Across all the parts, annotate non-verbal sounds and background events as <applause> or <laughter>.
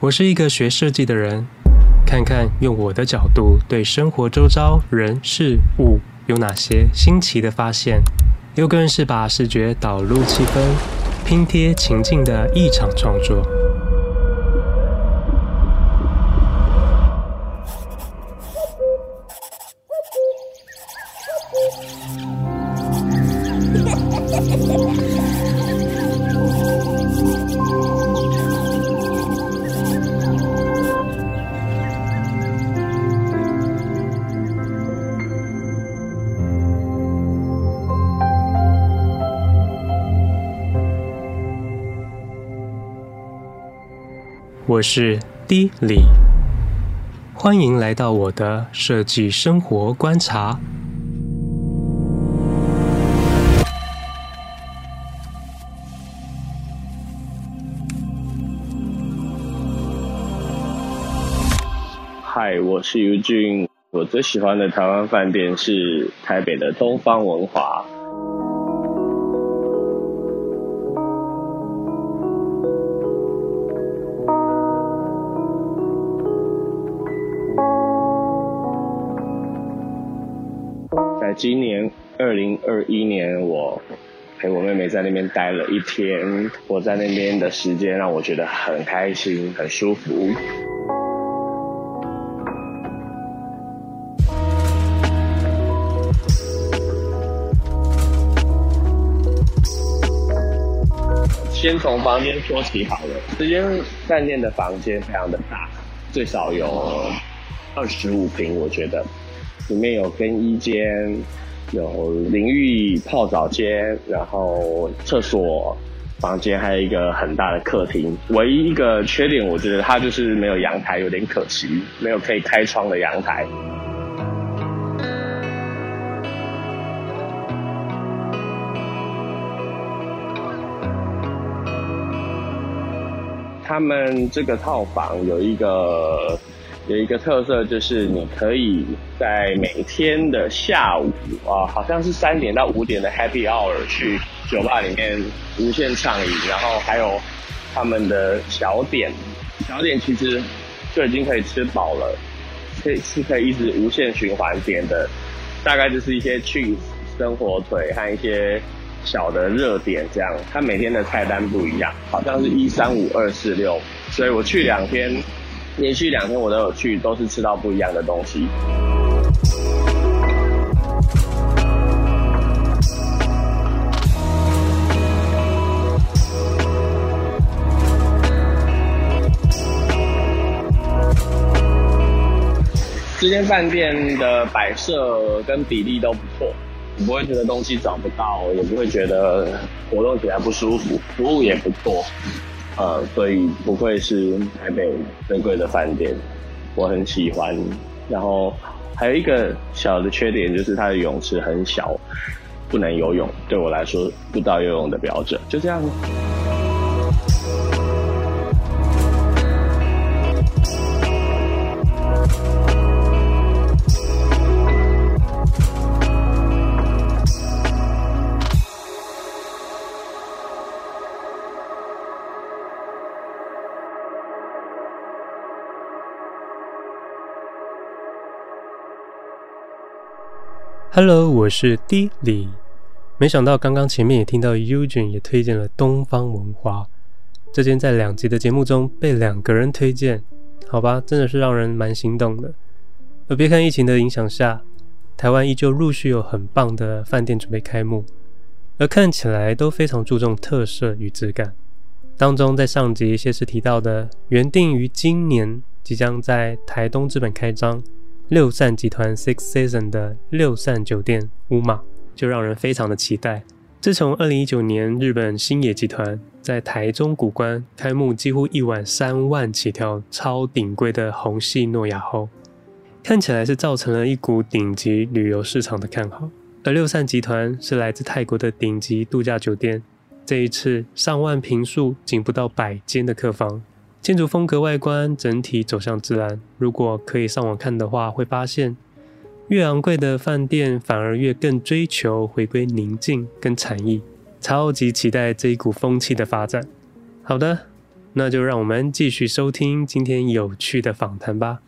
我是一个学设计的人，看看用我的角度对生活周遭人事物有哪些新奇的发现。又更是把视觉导入气氛，拼贴情境的一场创作。我是 D 李，欢迎来到我的设计生活观察。嗨，我是尤俊，我最喜欢的台湾饭店是台北的东方文华。今年二零二一年，我陪我妹妹在那边待了一天。我在那边的时间让我觉得很开心、很舒服。先从房间说起好了，这间饭店的房间非常的大，最少有二十五平，我觉得。里面有更衣间，有淋浴泡澡间，然后厕所、房间，还有一个很大的客厅。唯一一个缺点，我觉得它就是没有阳台，有点可惜，没有可以开窗的阳台。他们这个套房有一个。有一个特色就是，你可以在每天的下午啊，好像是三点到五点的 Happy Hour 去酒吧里面无限畅饮，然后还有他们的小点，小点其实就已经可以吃饱了，可以是可以一直无限循环点的，大概就是一些 cheese 生火腿和一些小的热点这样。它每天的菜单不一样，好像是一三五二四六，所以我去两天。连续两天我都有去，都是吃到不一样的东西。这间饭店的摆设跟比例都不错，你不会觉得东西找不到，也不会觉得活动起来不舒服，服务也不错。呃，所以不愧是台北最贵的饭店，我很喜欢。然后还有一个小的缺点就是它的泳池很小，不能游泳，对我来说不到游泳的标准。就这样。Hello，我是 D 李。没想到刚刚前面也听到 Eugene 也推荐了东方文华，这间在两集的节目中被两个人推荐，好吧，真的是让人蛮心动的。而别看疫情的影响下，台湾依旧陆续有很棒的饭店准备开幕，而看起来都非常注重特色与质感。当中在上集先是提到的，原定于今年即将在台东资本开张。六善集团 Six Season 的六善酒店乌马就让人非常的期待。自从二零一九年日本星野集团在台中古关开幕，几乎一晚三万起跳，超顶贵的红系诺亚后，看起来是造成了一股顶级旅游市场的看好。而六善集团是来自泰国的顶级度假酒店，这一次上万坪数仅不到百间的客房。建筑风格、外观整体走向自然。如果可以上网看的话，会发现越昂贵的饭店反而越更追求回归宁静跟禅意。超级期待这一股风气的发展。好的，那就让我们继续收听今天有趣的访谈吧。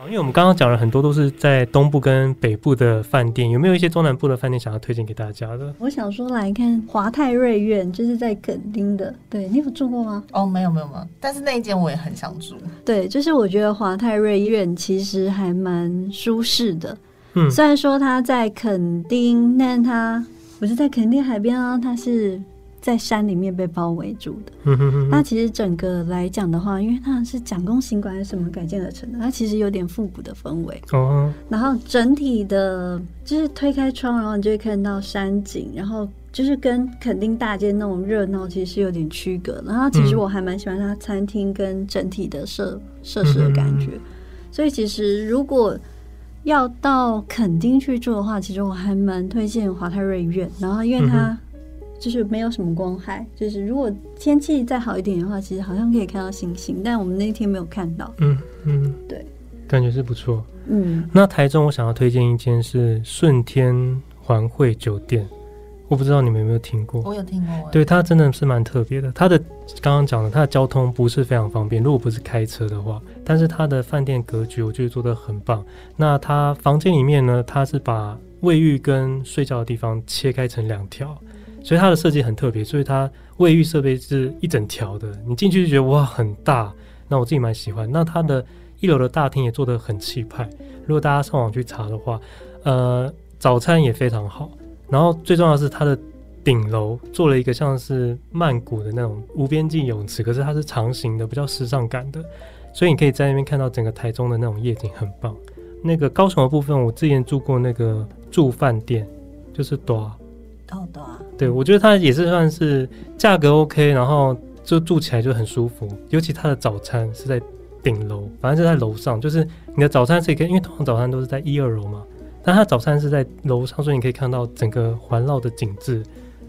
好，因为我们刚刚讲了很多都是在东部跟北部的饭店，有没有一些中南部的饭店想要推荐给大家的？我想说来看华泰瑞苑，就是在垦丁的。对，你有住过吗？哦，没有没有没有，但是那一间我也很想住。对，就是我觉得华泰瑞苑其实还蛮舒适的。嗯，虽然说它在垦丁，但它不是在垦丁海边啊，它是。在山里面被包围住的，那其实整个来讲的话，因为它是蒋公行馆还是什么改建而成的，它其实有点复古的氛围。哦，然后整体的，就是推开窗，然后你就会看到山景，然后就是跟垦丁大街那种热闹其实是有点区隔。然后其实我还蛮喜欢它餐厅跟整体的设设施的感觉。所以其实如果要到垦丁去住的话，其实我还蛮推荐华泰瑞苑。然后因为它。就是没有什么光害，就是如果天气再好一点的话，其实好像可以看到星星，但我们那天没有看到。嗯嗯，对，感觉是不错。嗯，那台中我想要推荐一间是顺天环汇酒店，我不知道你们有没有听过？我有听过。对，它真的是蛮特别的。它的刚刚讲的，它的交通不是非常方便，如果不是开车的话，但是它的饭店格局我觉得做的很棒。那它房间里面呢，它是把卫浴跟睡觉的地方切开成两条。所以它的设计很特别，所以它卫浴设备是一整条的，你进去就觉得哇很大，那我自己蛮喜欢。那它的一楼的大厅也做得很气派，如果大家上网去查的话，呃，早餐也非常好。然后最重要的是它的顶楼做了一个像是曼谷的那种无边际泳池，可是它是长形的，比较时尚感的，所以你可以在那边看到整个台中的那种夜景，很棒。那个高雄的部分，我之前住过那个住饭店，就是多。对，我觉得它也是算是价格 OK，然后就住起来就很舒服。尤其它的早餐是在顶楼，反正是在楼上，就是你的早餐是可以，因为通常早餐都是在一二楼嘛，但它早餐是在楼上，所以你可以看到整个环绕的景致，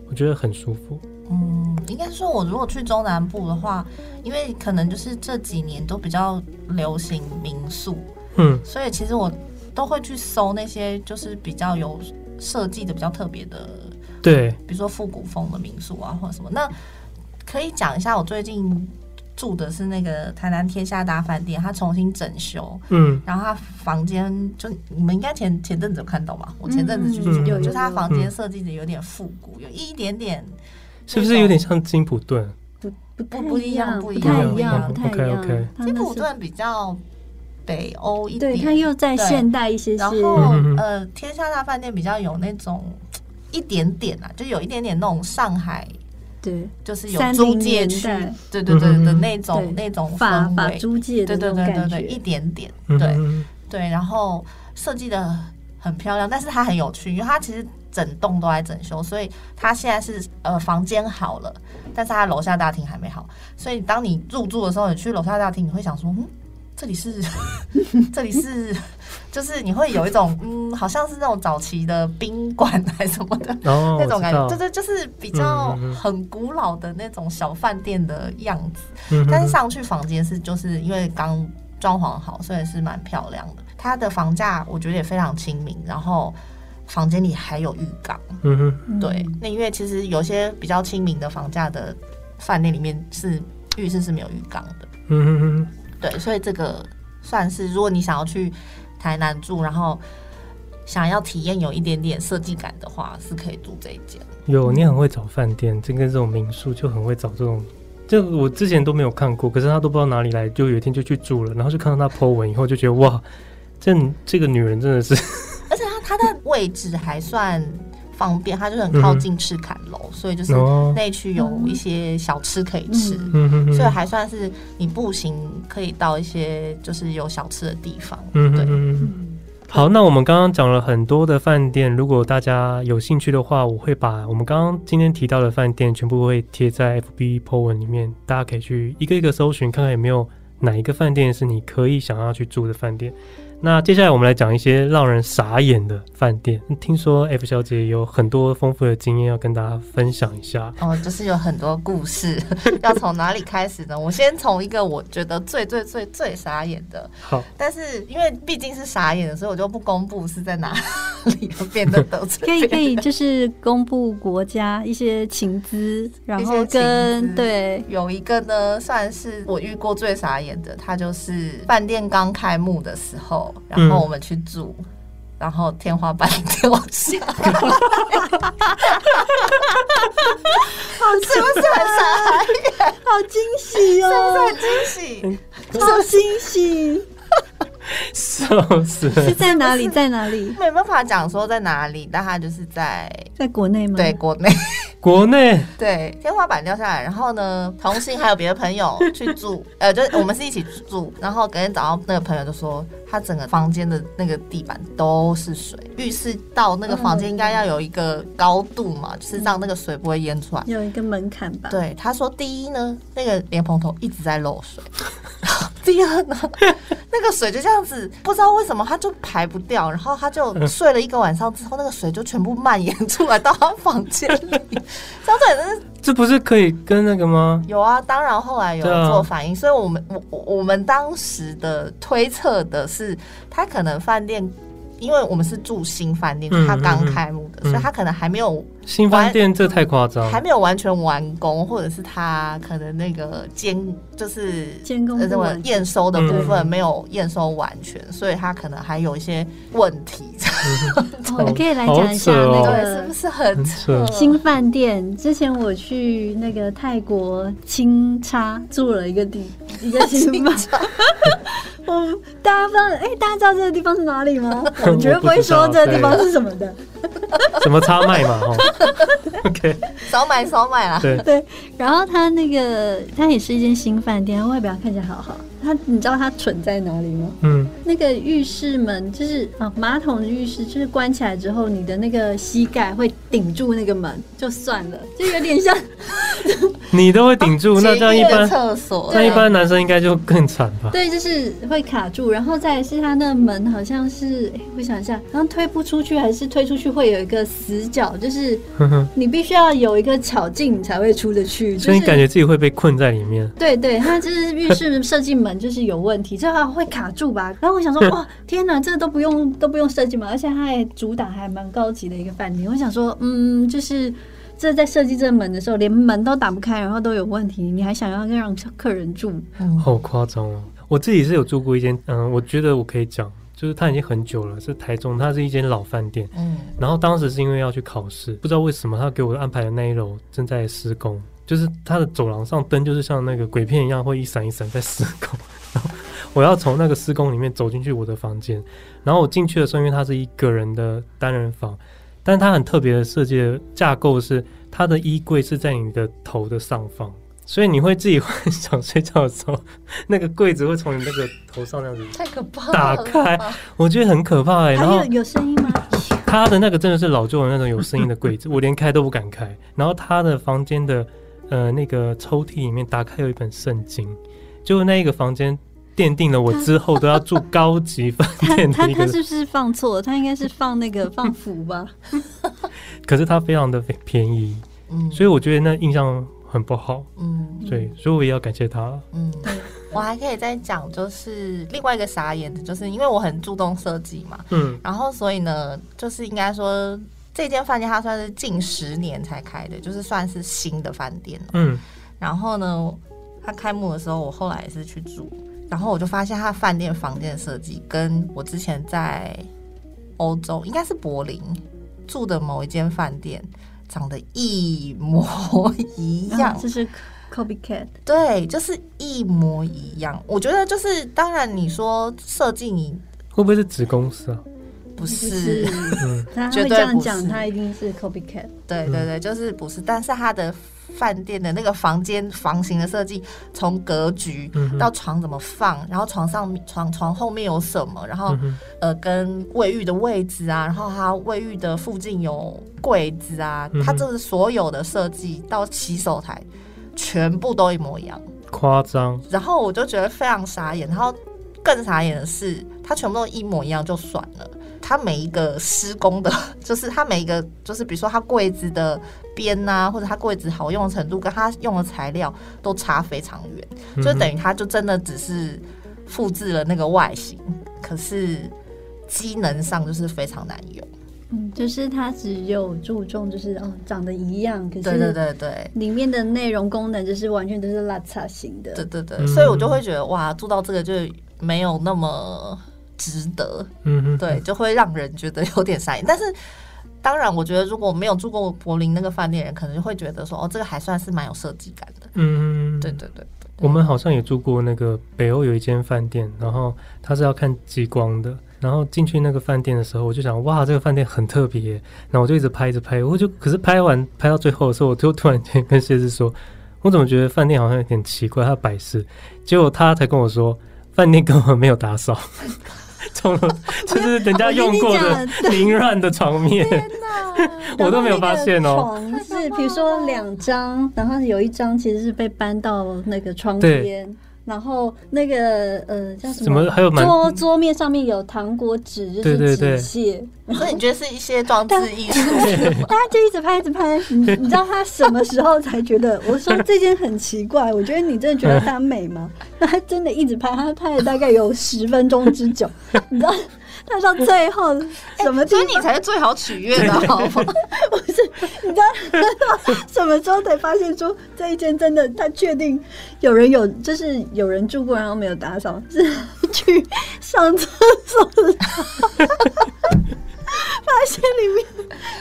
我觉得很舒服。嗯，应该说，我如果去中南部的话，因为可能就是这几年都比较流行民宿，嗯，所以其实我都会去搜那些就是比较有设计的比较特别的。对，比如说复古风的民宿啊，或者什么，那可以讲一下。我最近住的是那个台南天下大饭店，它重新整修，嗯，然后它房间就你们应该前前阵子有看到吧？我前阵子去住，就是它房间设计的有点复古，有一点点，是不是有点像金普顿？不不不不一样，不太一样，不太一样。金普顿比较北欧一点，对，它又在现代一些。然后呃，天下大饭店比较有那种。一点点啊，就有一点点那种上海，对，就是有租界区，对对对的那种那种氛围，租界对对对对对，一点点，对对，然后设计的很漂亮，但是它很有趣，因为它其实整栋都在整修，所以它现在是呃房间好了，但是它楼下大厅还没好，所以当你入住的时候，你去楼下大厅，你会想说，嗯。这里是，<laughs> 这里是，就是你会有一种嗯，好像是那种早期的宾馆还是什么的、哦、那种感觉，就是就是比较很古老的那种小饭店的样子。嗯、但是上去房间是就是因为刚装潢好，所以是蛮漂亮的。它的房价我觉得也非常亲民，然后房间里还有浴缸。嗯哼，对，那因为其实有些比较亲民的房价的饭店里面是浴室是没有浴缸的。嗯哼哼。对，所以这个算是，如果你想要去台南住，然后想要体验有一点点设计感的话，是可以住这一间。有，你很会找饭店，这跟这种民宿就很会找这种，这我之前都没有看过，可是他都不知道哪里来，就有一天就去住了，然后就看到他 po 文以后，就觉得哇，这这个女人真的是，而且她她的位置还算。方便，它就是很靠近赤坎楼，嗯、所以就是内区有一些小吃可以吃，嗯、所以还算是你步行可以到一些就是有小吃的地方。嗯，对。好，那我们刚刚讲了很多的饭店，如果大家有兴趣的话，我会把我们刚刚今天提到的饭店全部会贴在 FB po 文里面，大家可以去一个一个搜寻，看看有没有哪一个饭店是你可以想要去住的饭店。那接下来我们来讲一些让人傻眼的饭店。听说 F 小姐有很多丰富的经验要跟大家分享一下。哦，就是有很多故事，<laughs> 要从哪里开始呢？我先从一个我觉得最最最最傻眼的。好，但是因为毕竟是傻眼的，所以我就不公布是在哪里变得得罪。<laughs> 可以可以，就是公布国家一些情资，然后跟对有一个呢，算是我遇过最傻眼的，他就是饭店刚开幕的时候。然后我们去住，嗯、然后天花板掉下来，好是不是很傻眼？好惊喜哦！是不是很惊喜？好惊喜！笑死！是在哪里？在哪里？没办法讲说在哪里，但他就是在在国内吗？对，国内。国内对，天花板掉下来，然后呢，同性还有别的朋友去住，呃，就是我们是一起住，然后隔天早上那个朋友就说，他整个房间的那个地板都是水，浴室到那个房间应该要有一个高度嘛，就是让那个水不会淹出来，有一个门槛吧。对，他说第一呢，那个莲蓬头一直在漏水，<laughs> 第二呢，<laughs> 那个水就这样子，不知道为什么它就排不掉，然后他就睡了一个晚上之后，那个水就全部蔓延出来到他房间里。相对的，这不是可以跟那个吗？有啊，当然后来有做反应，啊、所以我们我我们当时的推测的是，他可能饭店。因为我们是住新饭店，他刚开幕的，嗯嗯嗯、所以他可能还没有新饭店，这太夸张，还没有完全完工，或者是他可能那个监就是监工什么验收的部分没有验收完全，嗯、所以他可能还有一些问题。我可以来讲一下那个是不是很扯？新饭店之前我去那个泰国清差住了一个地 <laughs> 一个新饭店。<laughs> 我大家不知道，哎、欸，大家知道这个地方是哪里吗？<laughs> 我绝对不会说这个地方是什么的。什么插麦嘛？哦 <laughs> OK，少买少买啦。对对，然后它那个它也是一间新饭店，外表看起来好好。它你知道它蠢在哪里吗？嗯，那个浴室门就是啊，马桶的浴室就是关起来之后，你的那个膝盖会顶住那个门，就算了，就有点像 <laughs> 你都会顶住，啊、那这样一般厕所，那一般男生应该就更惨吧？对，就是会卡住，然后再是他那个门好像是，哎，我想一下，然后推不出去还是推出去会有一个死角，就是 <laughs> 你必须要有一个巧劲你才会出得去，就是、所以你感觉自己会被困在里面。对对，他就是浴室设计门。就是有问题，这还会卡住吧？然后我想说，哇，天哪，这都不用都不用设计嘛，而且它还主打还蛮高级的一个饭店。我想说，嗯，就是这在设计这个门的时候，连门都打不开，然后都有问题，你还想要让客人住？嗯、好夸张哦！我自己是有住过一间，嗯，我觉得我可以讲，就是它已经很久了，是台中，它是一间老饭店。嗯，然后当时是因为要去考试，不知道为什么他给我安排的那一楼正在施工。就是它的走廊上灯，就是像那个鬼片一样，会一闪一闪在施工。然 <laughs> 后我要从那个施工里面走进去我的房间，然后我进去的时候，因为它是一个人的单人房，但它很特别的设计的架构是，它的衣柜是在你的头的上方，所以你会自己幻想睡觉的时候，那个柜子会从你那个头上那样子太可怕，打开，我觉得很可怕哎、欸。然后有声音吗？他的那个真的是老旧的那种有声音的柜子，我连开都不敢开。然后他的房间的。呃，那个抽屉里面打开有一本圣经，就那一个房间 <laughs> 奠定了我之后都要住高级饭店的一个。他他是不是放错了？他应该是放那个放福吧？<laughs> 可是他非常的便宜，嗯，所以我觉得那印象很不好，嗯，对，所以我也要感谢他。嗯，我还可以再讲，就是另外一个傻眼的，就是因为我很注重设计嘛，嗯，然后所以呢，就是应该说。这间饭店它算是近十年才开的，就是算是新的饭店。嗯，然后呢，它开幕的时候，我后来也是去住，然后我就发现他饭店房间的设计跟我之前在欧洲，应该是柏林住的某一间饭店长得一模一样。这是 copycat。对，就是一模一样。我觉得就是，当然你说设计，你会不会是子公司啊？不是，他会这样讲，他一定是 copycat。对对对，就是不是，但是他的饭店的那个房间房型的设计，从格局到床怎么放，然后床上床床后面有什么，然后呃跟卫浴的位置啊，然后它卫浴的附近有柜子啊，它这是所有的设计到洗手台全部都一模一样，夸张。然后我就觉得非常傻眼，然后更傻眼的是。它全部都一模一样就算了。它每一个施工的，<laughs> 就是它每一个，就是比如说它柜子的边啊，或者它柜子好用的程度，跟它用的材料都差非常远，嗯、就等于它就真的只是复制了那个外形，可是机能上就是非常难用。嗯，就是它只有注重就是哦长得一样，可是对对对对，里面的内容功能就是完全都是邋遢型的。对对对，所以我就会觉得哇，做到这个就没有那么。值得，嗯哼，对，就会让人觉得有点傻眼。但是，当然，我觉得如果没有住过柏林那个饭店人，可能就会觉得说，哦，这个还算是蛮有设计感的。嗯，对对对。我们好像也住过那个北欧有一间饭店，然后它是要看极光的。然后进去那个饭店的时候，我就想，哇，这个饭店很特别。然后我就一直拍，一直拍。我就可是拍完拍到最后的时候，我就突然间跟谢志说，我怎么觉得饭店好像有点奇怪，它摆设。结果他才跟我说，饭店根本没有打扫。<laughs> <laughs> 从 <laughs> 就是人家用过的 <laughs> 凌乱的床面，我都没有发现哦。床是比如说两张，然后有一张其实是被搬到那个窗边。然后那个呃叫什么？还有桌桌面上面有糖果纸，就是纸屑。所以你觉得是一些装置艺术？<laughs> 大家就一直拍，一直拍。你你知道他什么时候才觉得？我说这件很奇怪，我觉得你真的觉得它美吗？那他真的一直拍，他拍了大概有十分钟之久，你知道？他到最后什么？所以你才是最好取悦的，好吗？<laughs> 不是，你知道什么时候才发现说这一间真的？他确定有人有，就是有人住过，然后没有打扫，是去上厕所的时候发现里面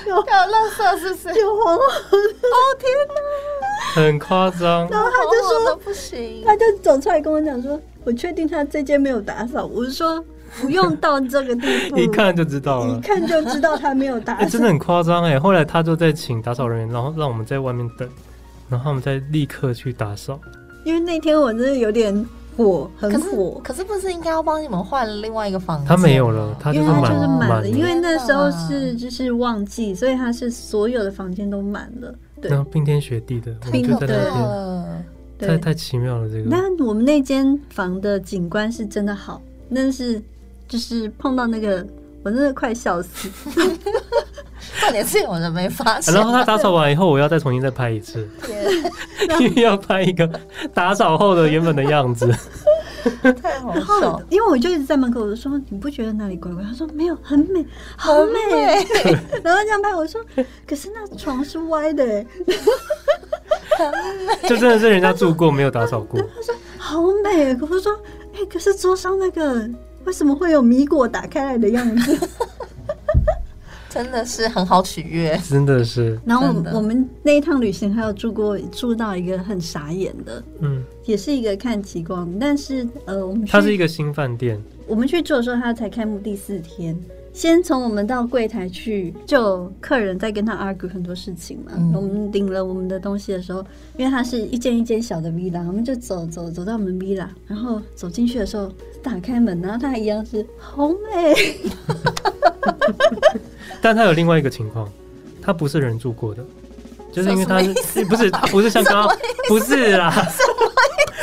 有有垃圾，是不是？有黄黄的。哦天哪，很夸张。然后他就说不行，他就走出来跟我讲说：“我确定他这间没有打扫。”我是说。不用到这个地步，一看就知道了。一看就知道他没有打扫，欸，真的很夸张哎。后来他就在请打扫人员，然后让我们在外面等，然后他们再立刻去打扫。因为那天我真的有点火，很火。可是，可是不是应该要帮你们换另外一个房间？他没有了，他就是满了。因为那时候是就是旺季，所以他是所有的房间都满了。对，然后冰天雪地的，我们就在那边，太太奇妙了这个。那我们那间房的景观是真的好，那是。就是碰到那个，我真的快笑死。重点是有人没发现。然后他打扫完以后，我要再重新再拍一次，因为 <laughs> 要拍一个打扫后的原本的样子。太好笑！因为我就一直在门口，我就说你不觉得哪里怪怪？他说没有，很美，好美。<laughs> 然后这样拍，我说可是那床是歪的，很美。就真的是人家住过，没有打扫过。他说好美，可是说哎，可是桌上那个。为什么会有米果打开来的样子？<laughs> 真的是很好取悦，真的是。然后我们那一趟旅行还有住过住到一个很傻眼的，嗯，也是一个看极光，但是呃，我们它是一个新饭店，我们去住的时候它才开幕第四天。先从我们到柜台去，就客人在跟他 argue 很多事情嘛。嗯、我们领了我们的东西的时候，因为它是一间一间小的 villa，我们就走走走到我们 villa，然后走进去的时候打开门，然后他还一样是好美。<laughs> 但他有另外一个情况，他不是人住过的，就是因为他是不是他不是像刚刚不是啦。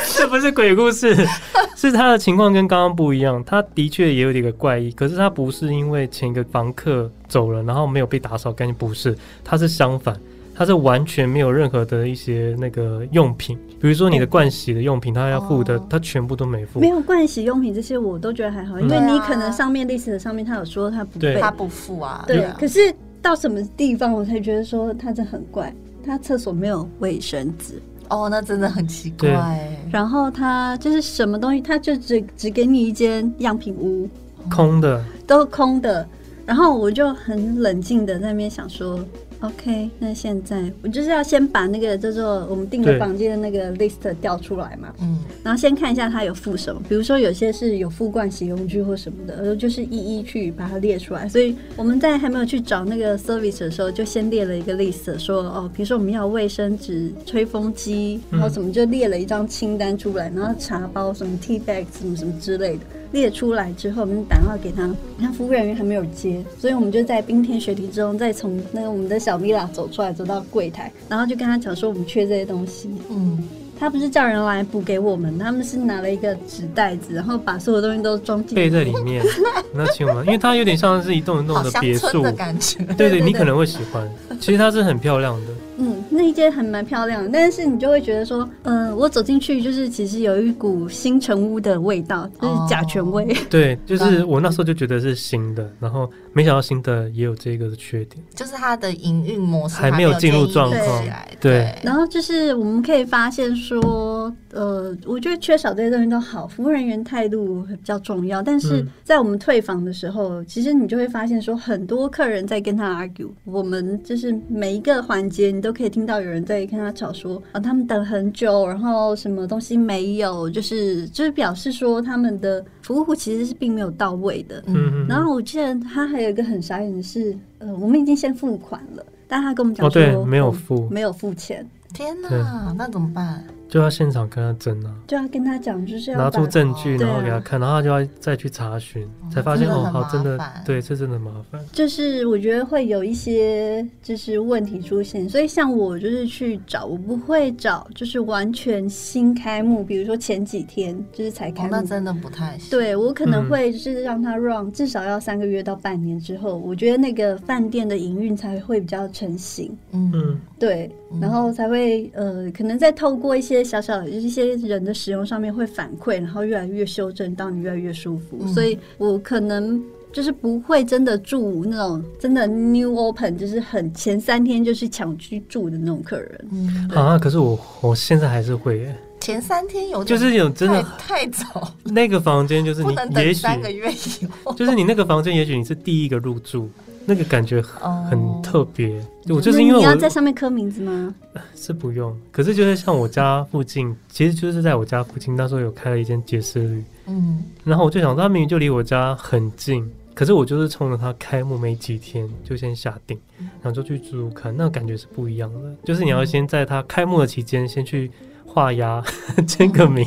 <laughs> 这不是鬼故事，<laughs> 是他的情况跟刚刚不一样。他的确也有点个怪异，可是他不是因为前一个房客走了，然后没有被打扫干净，不是，他是相反，他是完全没有任何的一些那个用品，比如说你的盥洗的用品，他要付的，他全部都没付。没有盥洗用品这些，我都觉得还好，因为你可能上面 list 的上面他有说他不他不付啊。对，可是到什么地方我才觉得说他这很怪，他厕所没有卫生纸。哦，那真的很奇怪。然后他就是什么东西，他就只只给你一间样品屋，空的，都空的。然后我就很冷静的在那边想说。OK，那现在我就是要先把那个叫做我们订的房间的那个 list 调出来嘛，嗯，然后先看一下它有附什么，比如说有些是有附盥洗用具或什么的，然后就是一一去把它列出来。所以我们在还没有去找那个 service 的时候，就先列了一个 list，说哦，比如说我们要卫生纸、吹风机，然后怎么就列了一张清单出来，然后茶包什么 tea bag 什么什么之类的。列出来之后，我们打电话给他，那服务人员还没有接，所以我们就在冰天雪地之中，再从那个我们的小 villa 走出来，走到柜台，然后就跟他讲说我们缺这些东西。嗯，他不是叫人来补给我们，他们是拿了一个纸袋子，然后把所有东西都装进背在里面。那请我们，因为它有点像是一栋一栋的别墅的感觉。对对，对，你可能会喜欢。其实它是很漂亮的。嗯，那一间还蛮漂亮的，但是你就会觉得说，嗯、呃，我走进去就是其实有一股新成屋的味道，就是甲醛味。哦、<laughs> 对，就是我那时候就觉得是新的，然后没想到新的也有这个的缺点，就是它的营运模式还没有进入状况。对，然后就是我们可以发现说，呃，我觉得缺少这些东西都好，服务人员态度比较重要。但是在我们退房的时候，嗯、其实你就会发现说，很多客人在跟他 argue，我们就是每一个环节你都。可以听到有人在跟他吵说啊，他们等很久，然后什么东西没有，就是就是表示说他们的服务其实是并没有到位的。嗯，然后我记得他还有一个很傻眼的是，呃，我们已经先付款了，但他跟我们讲说，哦，对，没有付，哦，没有付钱。天哪，那怎么办？就要现场跟他争啊，就要跟他讲，就是要拿出证据，然后给他看，然后他就要再去查询，才发现哦，好，真的，对，这真的麻烦。就是我觉得会有一些就是问题出现，所以像我就是去找，我不会找就是完全新开幕，比如说前几天就是才开幕，那真的不太行。对，我可能会就是让他 run 至少要三个月到半年之后，我觉得那个饭店的营运才会比较成型。嗯，对，然后才会呃，可能再透过一些。小小的一些人的使用上面会反馈，然后越来越修正，到你越来越舒服。嗯、所以我可能就是不会真的住那种真的 new open，就是很前三天就是抢居住的那种客人。嗯，啊，可是我我现在还是会耶，前三天有就是有真的太早，那个房间就是你也许三个月以后，就是你那个房间也许你是第一个入住。那个感觉很特别，我、oh, 就是因为我你要在上面刻名字吗？是不用，可是就是像我家附近，其实就是在我家附近，那时候有开了一间杰斯旅，嗯，然后我就想，他明明就离我家很近，可是我就是冲着它开幕没几天就先下定，然后就去住住看，那个感觉是不一样的，就是你要先在它开幕的期间先去画押 <laughs> 签个名，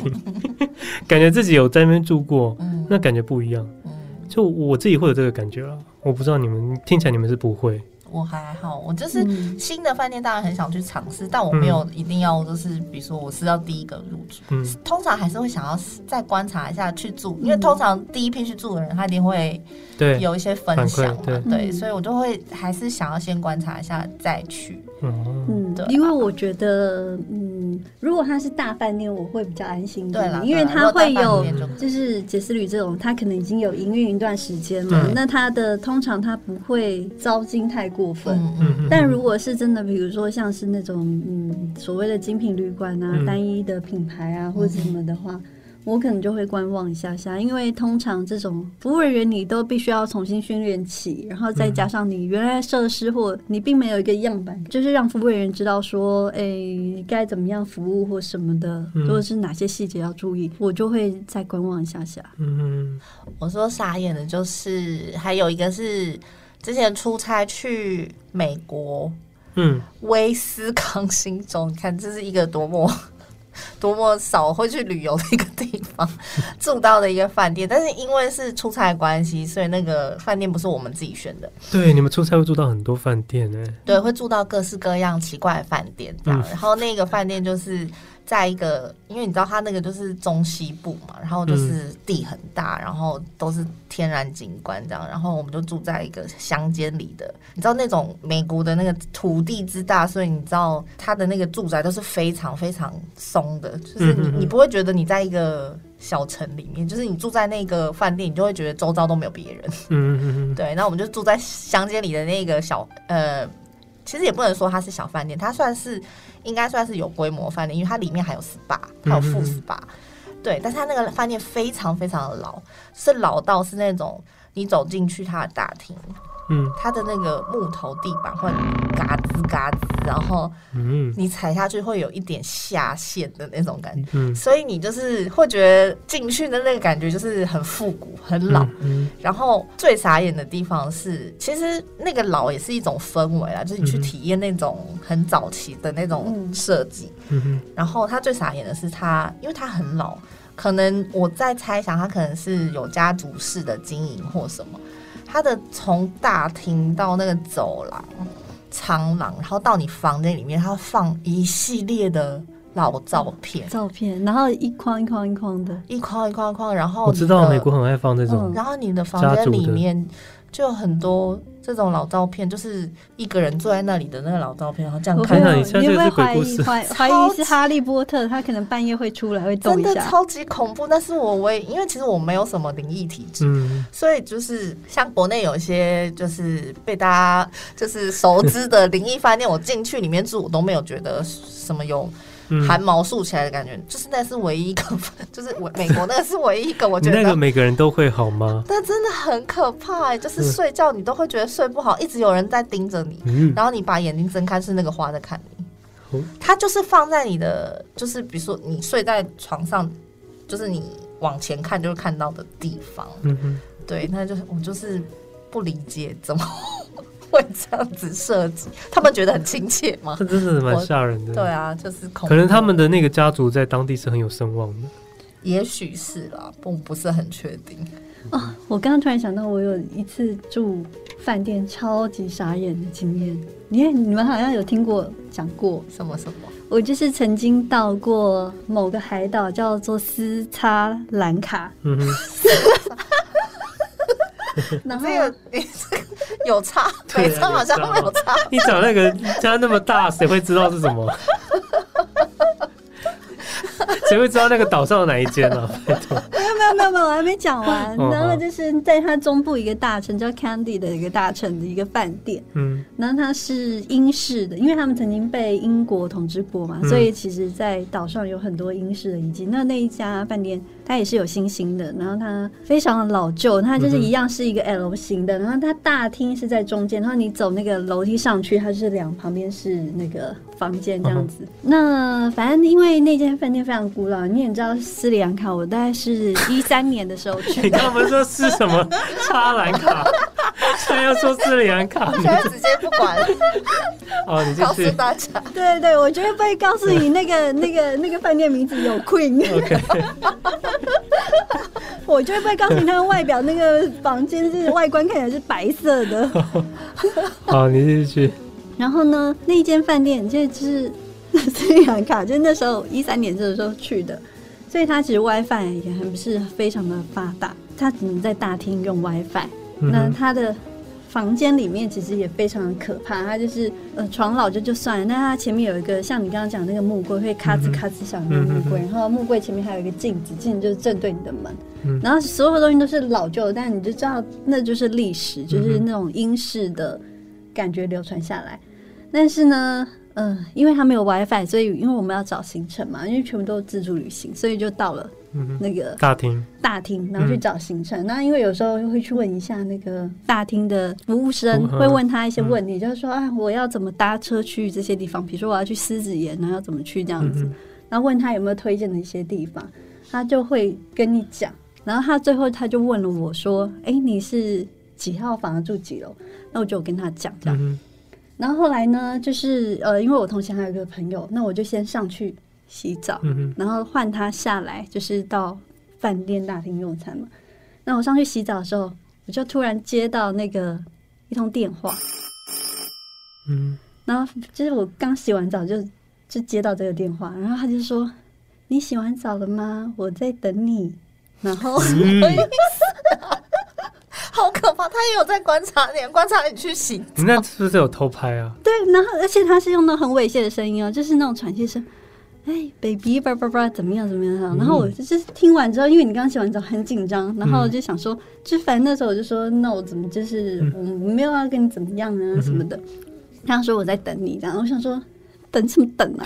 <laughs> 感觉自己有在那边住过，那感觉不一样。就我自己会有这个感觉啊，我不知道你们听起来你们是不会。我还好，我就是新的饭店，当然很想去尝试，嗯、但我没有一定要，就是比如说我是要第一个入住，嗯、通常还是会想要再观察一下去住，因为通常第一批去住的人，他一定会对。有一些分享嘛，对，对，所以我就会还是想要先观察一下再去。嗯，对，因为我觉得，嗯，如果他是大饭店，我会比较安心一点，对啦，因为他会有就是杰斯旅这种，他可能已经有营运一段时间嘛，那他的通常他不会招金太过。过分，嗯、但如果是真的，比如说像是那种嗯所谓的精品旅馆啊，嗯、单一的品牌啊或者什么的话，嗯、我可能就会观望一下下，因为通常这种服务人员你都必须要重新训练起，然后再加上你原来设施或你并没有一个样板，就是让服务人员知道说，哎、欸，该怎么样服务或什么的，或者是哪些细节要注意，我就会再观望一下下。嗯，我说傻眼的就是还有一个是。之前出差去美国，嗯，威斯康星州，你看这是一个多么多么少会去旅游的一个地方，<laughs> 住到的一个饭店，但是因为是出差关系，所以那个饭店不是我们自己选的。对，你们出差会住到很多饭店呢？对，会住到各式各样奇怪的饭店这样，嗯、然后那个饭店就是。在一个，因为你知道它那个就是中西部嘛，然后就是地很大，然后都是天然景观这样，然后我们就住在一个乡间里的，你知道那种美国的那个土地之大，所以你知道它的那个住宅都是非常非常松的，就是你你不会觉得你在一个小城里面，就是你住在那个饭店，你就会觉得周遭都没有别人。嗯嗯嗯。对，那我们就住在乡间里的那个小呃，其实也不能说它是小饭店，它算是。应该算是有规模饭店，因为它里面还有 SPA，还有副 SPA，对。但是它那个饭店非常非常的老，是老到是那种你走进去它的大厅。嗯，它的那个木头地板会嘎吱嘎吱，然后嗯，你踩下去会有一点下陷的那种感觉，嗯，所以你就是会觉得进去的那个感觉就是很复古、很老。嗯，然后最傻眼的地方是，其实那个老也是一种氛围啦，就是你去体验那种很早期的那种设计。嗯，然后它最傻眼的是它，因为它很老，可能我在猜想它可能是有家族式的经营或什么。它的从大厅到那个走廊、长廊，然后到你房间里面，它放一系列的老照片，照片，然后一框一框一框的，一框一框一框，然后我知道美国很爱放这种，然后你的房间里面就很多这种老照片，就是一个人坐在那里的那个老照片，然后这样看到你，你会怀疑怀怀疑 <laughs> 是哈利波特，他可能半夜会出来会动一下，真的超级恐怖。但是我唯因为其实我没有什么灵异体质，嗯，所以就是像国内有一些就是被大家就是熟知的灵异饭店，我进去里面住，我都没有觉得什么有。汗毛竖起来的感觉，就是那是唯一一个，<laughs> 就是美国那个是唯一一个，我觉得。那个每个人都会好吗？但真的很可怕哎，就是睡觉你都会觉得睡不好，一直有人在盯着你，嗯、然后你把眼睛睁开是那个花在看你，嗯、它就是放在你的，就是比如说你睡在床上，就是你往前看就会看到的地方，嗯，对，那就是我就是不理解怎么。会这样子设计，他们觉得很亲切吗？这真是蛮吓人的。对啊，就是恐可能他们的那个家族在当地是很有声望的。也许是啦，不不是很确定。哦，我刚刚突然想到，我有一次住饭店超级傻眼的经验。你看，你们好像有听过讲过什么什么？我就是曾经到过某个海岛，叫做斯差兰卡。嗯哼。<laughs> <laughs> 然后有 <laughs> 有差，<laughs> 腿上，好像没有差。你长那个家那么大，谁会知道是什么？谁会知道那个岛上的哪一间呢、<laughs> 啊？没有没有没有没有，我还没讲完。然后就是在它中部一个大城叫 Candy 的一个大城的一个饭店。嗯，然后它是英式的，因为他们曾经被英国统治过嘛，所以其实，在岛上有很多英式的遗迹。那那一家饭店。它也是有星星的，然后它非常的老旧，它就是一样是一个 L 型的，然后它大厅是在中间，然后你走那个楼梯上去，它是两旁边是那个房间这样子。那反正因为那间饭店非常古老，你也知道斯里兰卡，我大概是一三年的时候去。<laughs> 你刚刚不是说是什么 <laughs> 插兰卡？现在要说斯里兰卡，现在直接不管了。<laughs> 哦，你告诉大家，对对，我绝对不会告诉你那个那个那个饭店名字有 Queen。OK。我就会不会告诉你，他的外表那个房间是外观看起来是白色的。好，你继续去。然后呢，那一间饭店就是斯里兰卡，就是那时候一三年这个时候去的，所以它其实 WiFi 也还不是非常的发达，它只能在大厅用 WiFi。那它的。房间里面其实也非常的可怕，它就是呃床老就就算了，那它前面有一个像你刚刚讲那个木柜会咔吱咔吱响的木柜，然后木柜前面还有一个镜子，镜子就是正对你的门，然后所有的东西都是老旧的，但你就知道那就是历史，就是那种英式的感觉流传下来。但是呢，嗯、呃，因为他没有 WiFi，所以因为我们要找行程嘛，因为全部都是自助旅行，所以就到了。那个大厅，大厅，然后去找行程。那、嗯、因为有时候会去问一下那个大厅的服务生，会问他一些问题，嗯、就是说啊，我要怎么搭车去这些地方？比如说我要去狮子岩，然后要怎么去这样子？嗯、然后问他有没有推荐的一些地方，他就会跟你讲。然后他最后他就问了我说：“哎、欸，你是几号房住几楼？”那我就跟他讲这样。嗯、然后后来呢，就是呃，因为我同行还有一个朋友，那我就先上去。洗澡，然后换他下来，就是到饭店大厅用餐嘛。那我上去洗澡的时候，我就突然接到那个一通电话，嗯，然后就是我刚洗完澡就就接到这个电话，然后他就说：“你洗完澡了吗？我在等你。”然后，嗯、<laughs> 好可怕！他也有在观察你，观察你去洗。你那是不是有偷拍啊？对，然后而且他是用那很猥亵的声音哦，就是那种喘气声。哎、欸，baby，叭叭叭，怎么样？怎么样？嗯、然后我就是听完之后，因为你刚洗完澡很紧张，然后我就想说，嗯、就反正那时候我就说，那我怎么就是我没有要跟你怎么样啊什么的。嗯、他说我在等你，然后我想说等什么等啊？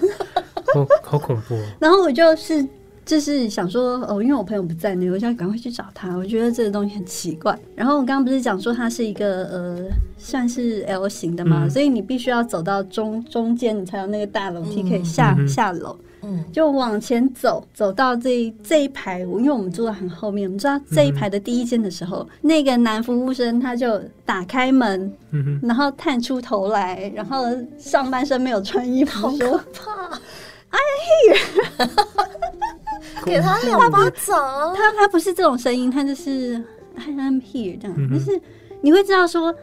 <laughs> 好好恐怖、哦。然后我就是。就是想说哦，因为我朋友不在那，我想赶快去找他。我觉得这个东西很奇怪。然后我刚刚不是讲说它是一个呃，算是 L 型的嘛，嗯、所以你必须要走到中中间，你才有那个大楼梯可以下、嗯、下楼。嗯，就往前走，走到这一这一排，因为我们坐在很后面，我们知道这一排的第一间的时候，嗯、那个男服务生他就打开门，嗯、然后探出头来，然后上半身没有穿衣服，好可怕。哎，<laughs> 给他两巴掌。他他不是这种声音，他就是 I'm here 这样。就是你会知道说，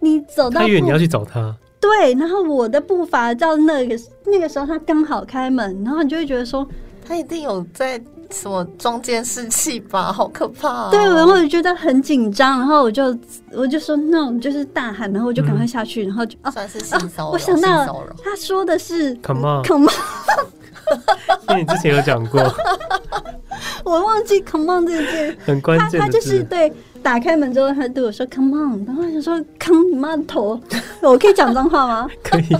你走到，他以为你要去找他。对，然后我的步伐到那个那个时候，他刚好开门，然后你就会觉得说，他一定有在什么装监视器吧，好可怕、哦。对，然后我就觉得很紧张，然后我就我就说那种就是大喊，然后我就赶快下去，嗯、然后就啊，算是性骚扰、啊。我想到他说的是 come on，come on，<laughs> 因为你之前有讲过，<laughs> 我忘记 come on 这句很关键，他他就是对。打开门之后，他对我说 “come on”，然后我想说 “come 你妈的头”，我可以讲脏话吗？<laughs> 可以。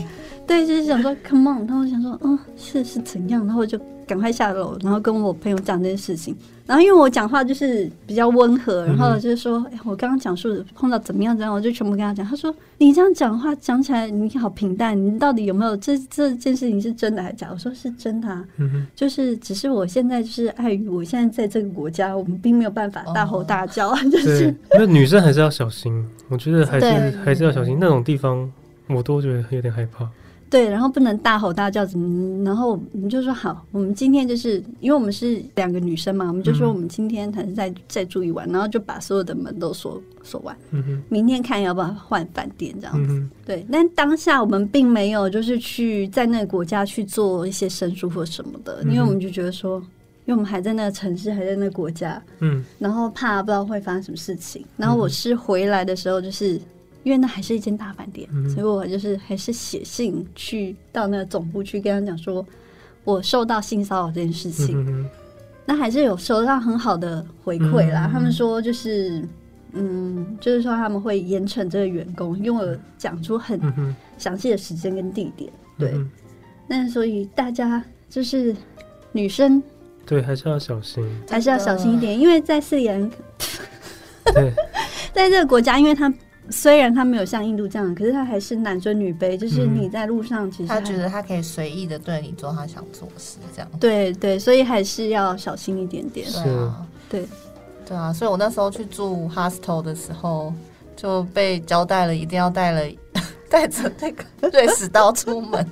对，就是想说 “come on”，然后我想说，嗯，是是怎样？然后我就赶快下楼，然后跟我朋友讲这件事情。然后因为我讲话就是比较温和，然后就是说，哎、欸，我刚刚讲述碰到怎么样怎样，我就全部跟他讲。他说：“你这样讲话讲起来你好平淡，你到底有没有这这件事情是真的还是假？”我说：“是真的、啊，嗯、就是只是我现在就是碍于我现在在这个国家，我们并没有办法大吼大叫，哦、<laughs> 就是那女生还是要小心，我觉得还是还是要小心那种地方，我都觉得有点害怕。”对，然后不能大吼大叫，怎么？然后我们就说好，我们今天就是因为我们是两个女生嘛，我们就说我们今天还是再再住一晚，然后就把所有的门都锁锁完。嗯哼。明天看要不要换饭店这样子。嗯、对，但当下我们并没有就是去在那个国家去做一些申诉或什么的，因为我们就觉得说，因为我们还在那个城市，还在那个国家，嗯，然后怕不知道会发生什么事情。然后我是回来的时候就是。因为那还是一间大饭店，嗯、所以我就是还是写信去到那个总部去跟他讲说，我受到性骚扰这件事情。嗯、那还是有收到很好的回馈啦。嗯、他们说就是，嗯，就是说他们会严惩这个员工，因为我讲出很详细的时间跟地点。嗯、对，那所以大家就是女生，对，还是要小心，还是要小心一点，因为在斯里兰卡，<laughs> 对，在这个国家，因为他。虽然他没有像印度这样，可是他还是男尊女卑。就是你在路上，其实他，他觉得他可以随意的对你做他想做的事，这样。对对，所以还是要小心一点点。对啊，对对啊，所以我那时候去住 hostel 的时候，就被交代了一定要带了 <laughs> 带着那个瑞士刀出门。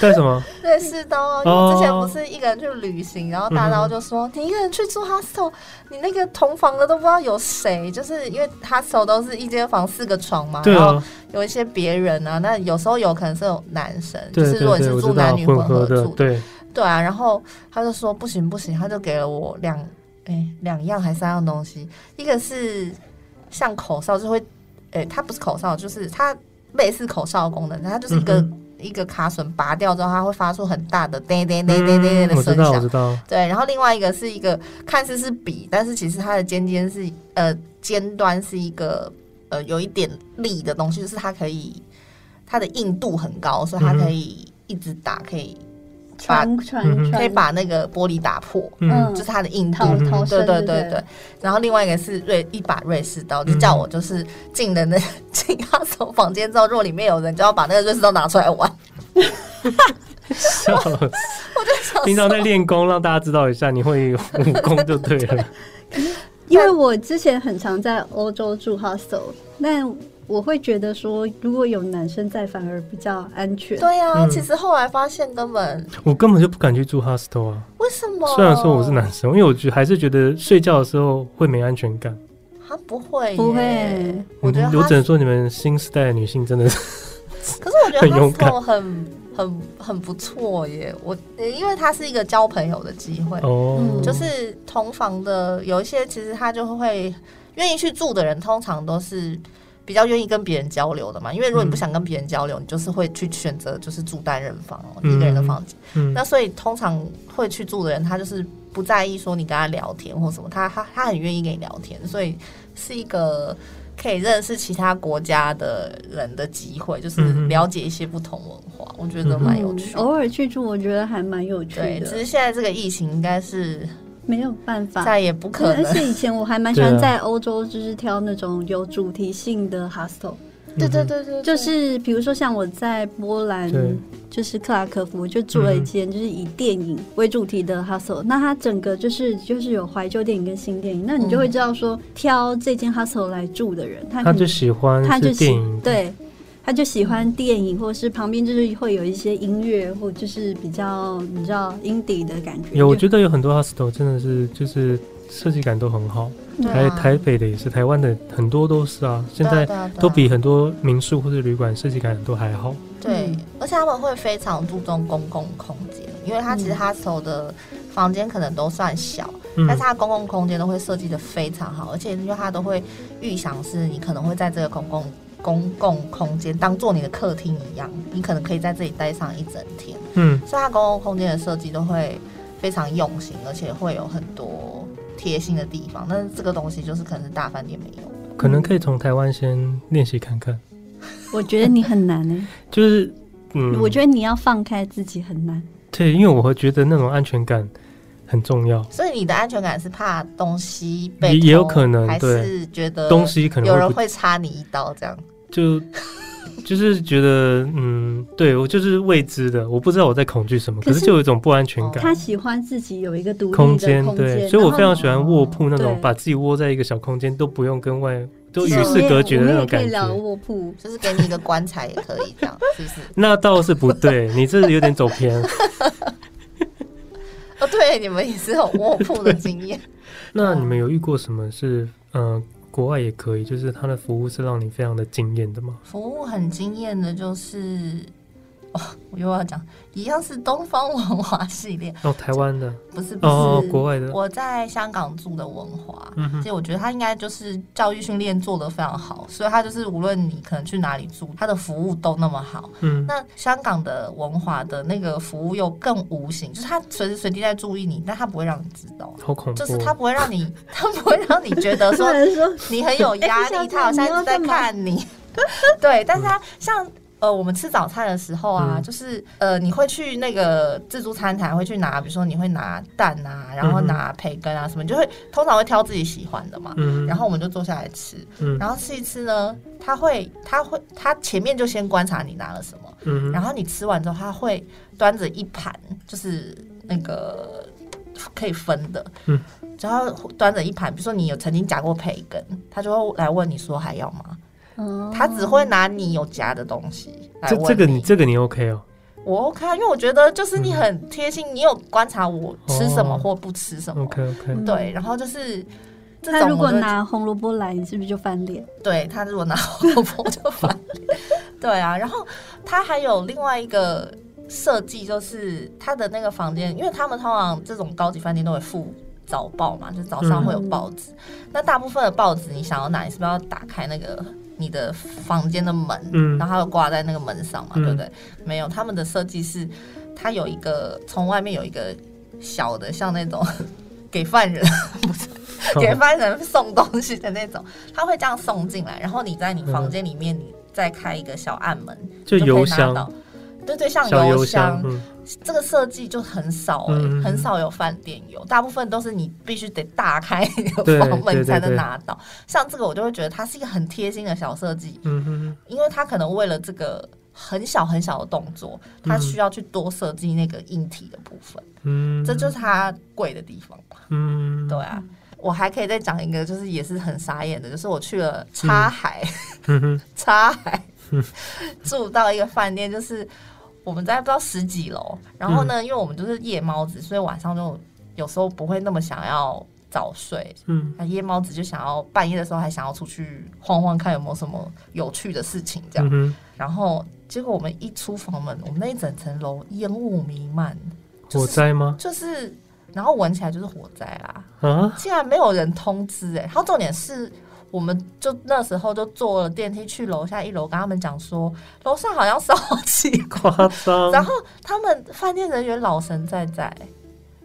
带什么？瑞士刀啊！因为我之前不是一个人去旅行，然后大刀就说：“嗯、你一个人去住 hostel，你那个同房的都不知道有谁，就是因为 hostel 都是一间房四个床嘛，啊、然后有一些别人啊，那有时候有可能是有男生，对对对，就是如果你是住男女混合住，对对啊，然后他就说不行不行，他就给了我两哎两样还三样东西，一个是像口哨，就会哎它不是口哨，就是它类似口哨的功能，它就是一个。嗯一个卡榫拔掉之后，它会发出很大的叮叮叮叮叮的声响。我知道，我知道。对，然后另外一个是一个看似是笔，但是其实它的尖尖是呃尖端是一个呃有一点力的东西，就是它可以它的硬度很高，所以它可以一直打，可以。穿穿可以把那个玻璃打破，嗯，就是它的硬度，对对对对。然后另外一个是瑞一把瑞士刀，就叫我就是进了那 <laughs> 进他手房间之后，如果里面有人，就要把那个瑞士刀拿出来玩。笑死！我就想平常在练功，让大家知道一下，你会武功就对了。<laughs> 因为我之前很常在欧洲住 hostel，那。我会觉得说，如果有男生在，反而比较安全。对呀、啊，嗯、其实后来发现根本我根本就不敢去住 hostel 啊。为什么？虽然说我是男生，因为我觉还是觉得睡觉的时候会没安全感。他不会，不会。我觉得我只能说你们新时代的女性真的是，<laughs> 可是我觉得 hostel 很很很不错耶。我因为它是一个交朋友的机会哦，就是同房的有一些，其实他就会愿意去住的人，通常都是。比较愿意跟别人交流的嘛，因为如果你不想跟别人交流，嗯、你就是会去选择就是住单人房哦，嗯、一个人的房间。嗯、那所以通常会去住的人，他就是不在意说你跟他聊天或什么，他他他很愿意跟你聊天，所以是一个可以认识其他国家的人的机会，就是了解一些不同文化，嗯、我觉得蛮有趣、嗯。偶尔去住，我觉得还蛮有趣的。对，只是现在这个疫情应该是。没有办法，再也不可能。而且以前我还蛮喜欢在欧洲，就是挑那种有主题性的 hostel。对对对对，就是比如说像我在波兰，就是克拉科夫，就住了一间就是以电影为主题的 hostel。那它整个就是就是有怀旧电影跟新电影，那你就会知道说挑这间 hostel 来住的人，他他就喜欢他就电影对。他就喜欢电影，或是旁边就是会有一些音乐，或就是比较你知道 indie 的感觉。有，我觉得有很多 hostel 真的是就是设计感都很好。台台北的也是，台湾的很多都是啊，现在都比很多民宿或者旅馆设计感都还好。对，而且他们会非常注重公共空间，因为他其实 hostel 的房间可能都算小，嗯、但是他公共空间都会设计的非常好，而且因为他都会预想是你可能会在这个公共公共空间当做你的客厅一样，你可能可以在这里待上一整天。嗯，所以它公共空间的设计都会非常用心，而且会有很多。贴心的地方，但是这个东西就是可能是大饭店没有，可能可以从台湾先练习看看。我觉得你很难呢、欸，<laughs> 就是嗯，我觉得你要放开自己很难。对，因为我会觉得那种安全感很重要。所以你的安全感是怕东西被也有可能，还是觉得东西可能有人会插你一刀这样？就。就是觉得，嗯，对我就是未知的，我不知道我在恐惧什么，可是就有一种不安全感。他喜欢自己有一个独立的空间，对，所以我非常喜欢卧铺那种，把自己窝在一个小空间，都不用跟外都与世隔绝的那种感觉。卧铺就是给你一个棺材也可以这样，是不是？<laughs> 那倒是不对，你这是有点走偏。<laughs> <laughs> 哦，对，你们也是有卧铺的经验。<laughs> 那你们有遇过什么是嗯？国外也可以，就是他的服务是让你非常的惊艳的吗？服务很惊艳的，就是。哦，<laughs> 我又要讲一样是东方文华系列 <laughs> 哦，台湾的不是不是、哦、国外的。我在香港住的文华，嗯哼，其实我觉得他应该就是教育训练做得非常好，所以他就是无论你可能去哪里住，他的服务都那么好。嗯，那香港的文华的那个服务又更无形，就是他随时随地在注意你，但他不会让你知道，好恐怖，就是他不会让你，<laughs> 他不会让你觉得说你很有压力，他好像一直在看你。对，但是他像。呃，我们吃早餐的时候啊，嗯、就是呃，你会去那个自助餐台，会去拿，比如说你会拿蛋啊，然后拿培根啊什么，就会通常会挑自己喜欢的嘛。嗯、然后我们就坐下来吃，嗯、然后吃一吃呢，他会他会他前面就先观察你拿了什么，嗯、然后你吃完之后，他会端着一盘，就是那个可以分的，嗯，然后端着一盘，比如说你有曾经夹过培根，他就会来问你说还要吗？他只会拿你有夹的东西来问你。这这个你这个你 OK 哦？我 OK 啊，因为我觉得就是你很贴心，嗯、你有观察我吃什么或不吃什么。OK OK。对，然后就是他如果拿红萝卜来，你是不是就翻脸？对，他如果拿红萝卜就 <laughs> 翻脸。对啊，然后他还有另外一个设计，就是他的那个房间，因为他们通常这种高级饭店都会附早报嘛，就早上会有报纸。嗯、那大部分的报纸你想要拿，你是不是要打开那个？你的房间的门，嗯，然后它挂在那个门上嘛，嗯、对不对？没有，他们的设计是，它有一个从外面有一个小的，像那种 <laughs> 给犯人 <laughs> 不是 <laughs> 给犯人送东西的那种，他会这样送进来，然后你在你房间里面，你再开一个小暗门，就邮箱，对对，像邮箱。这个设计就很少哎、欸，嗯、很少有饭店有，大部分都是你必须得大开房门才能拿到。像这个，我就会觉得它是一个很贴心的小设计，嗯哼，因为它可能为了这个很小很小的动作，它需要去多设计那个硬体的部分，嗯，这就是它贵的地方吧，嗯，对啊，我还可以再讲一个，就是也是很傻眼的，就是我去了插海，嗯、插海，嗯、<laughs> 住到一个饭店，就是。我们在不知道十几楼，然后呢，嗯、因为我们都是夜猫子，所以晚上就有时候不会那么想要早睡。嗯，那夜猫子就想要半夜的时候还想要出去晃晃，看有没有什么有趣的事情这样。嗯、然后结果我们一出房门，我们那一整层楼烟雾弥漫，火灾吗？就是，然后闻起来就是火灾啦。啊！竟然没有人通知哎、欸，然后重点是。我们就那时候就坐了电梯去楼下一楼，跟他们讲说楼上好像烧起夸张，然后他们饭店人员老神在在，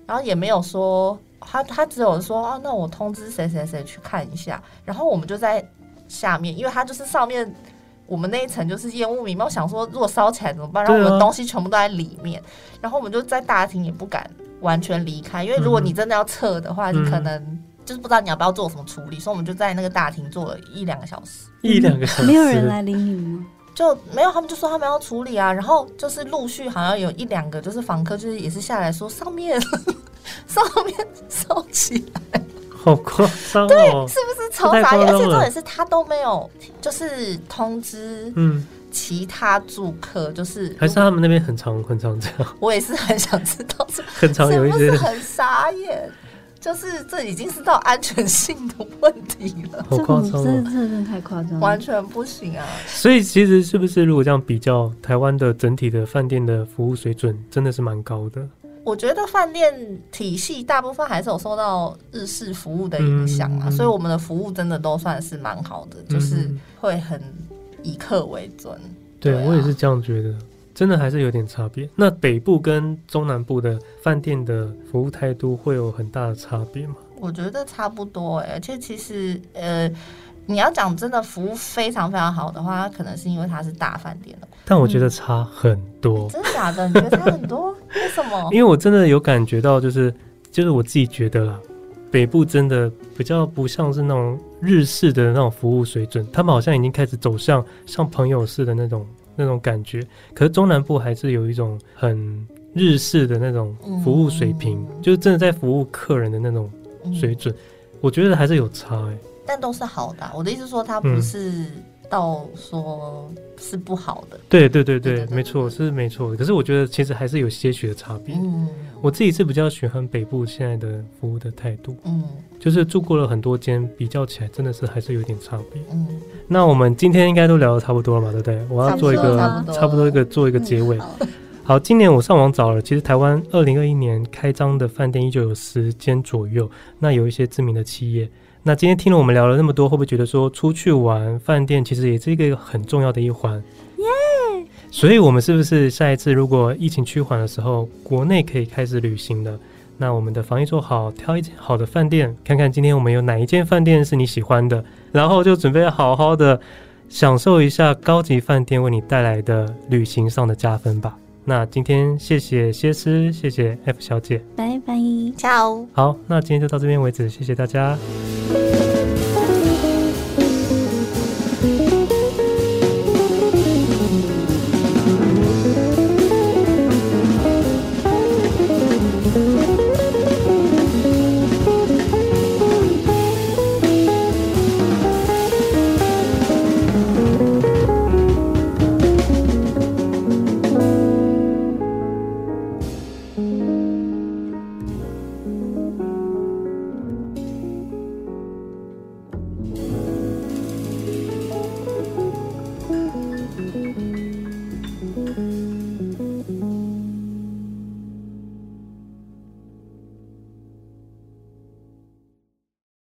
然后也没有说他他只有说啊，那我通知谁谁谁去看一下，然后我们就在下面，因为他就是上面我们那一层就是烟雾弥漫，我想说如果烧起来怎么办？然后我们东西全部都在里面，然后我们就在大厅也不敢完全离开，因为如果你真的要撤的话，你可能。就是不知道你要不要做什么处理，所以我们就在那个大厅坐了一两个小时，一两个小时，没有人来理你吗？就没有，他们就说他们要处理啊，然后就是陆续好像有一两个就是房客，就是也是下来说上面上面烧起来，好夸张哦，对，是不是超傻眼？而且重点是他都没有就是通知嗯其他住客，就是还是他们那边很常很常这样，我也是很想知道，很常有一些很傻眼。就是这已经是到安全性的问题了，好夸张，这真的太夸张，完全不行啊！所以其实是不是如果这样比较，台湾的整体的饭店的服务水准真的是蛮高的？我觉得饭店体系大部分还是有受到日式服务的影响啊，嗯、所以我们的服务真的都算是蛮好的，嗯、就是会很以客为尊。对，对啊、我也是这样觉得。真的还是有点差别。那北部跟中南部的饭店的服务态度会有很大的差别吗？我觉得差不多哎，而且其实呃，你要讲真的服务非常非常好的话，可能是因为它是大饭店的。但我觉得差很多。真的假的？你觉得差很多？为什么？<laughs> 因为我真的有感觉到，就是就是我自己觉得啦，北部真的比较不像是那种日式的那种服务水准，他们好像已经开始走向像朋友似的那种。那种感觉，可是中南部还是有一种很日式的那种服务水平，嗯、就是真的在服务客人的那种水准，嗯、我觉得还是有差哎、欸。但都是好的，我的意思说，它不是到说是不好的。对对对对，没错是没错。可是我觉得其实还是有些许的差别。嗯，我自己是比较喜欢北部现在的服务的态度。嗯。就是住过了很多间，比较起来真的是还是有点差别。嗯，那我们今天应该都聊的差不多了嘛，对不对？我要做一个差不，多一个做一个结尾。好，今年我上网找了，其实台湾二零二一年开张的饭店依旧有十间左右。那有一些知名的企业。那今天听了我们聊了那么多，会不会觉得说出去玩饭店其实也是一个很重要的一环？耶所以我们是不是下一次如果疫情趋缓的时候，国内可以开始旅行了？那我们的防疫做好，挑一间好的饭店，看看今天我们有哪一间饭店是你喜欢的，然后就准备好好的享受一下高级饭店为你带来的旅行上的加分吧。那今天谢谢歇思，谢谢 F 小姐，拜拜，ciao。好，那今天就到这边为止，谢谢大家。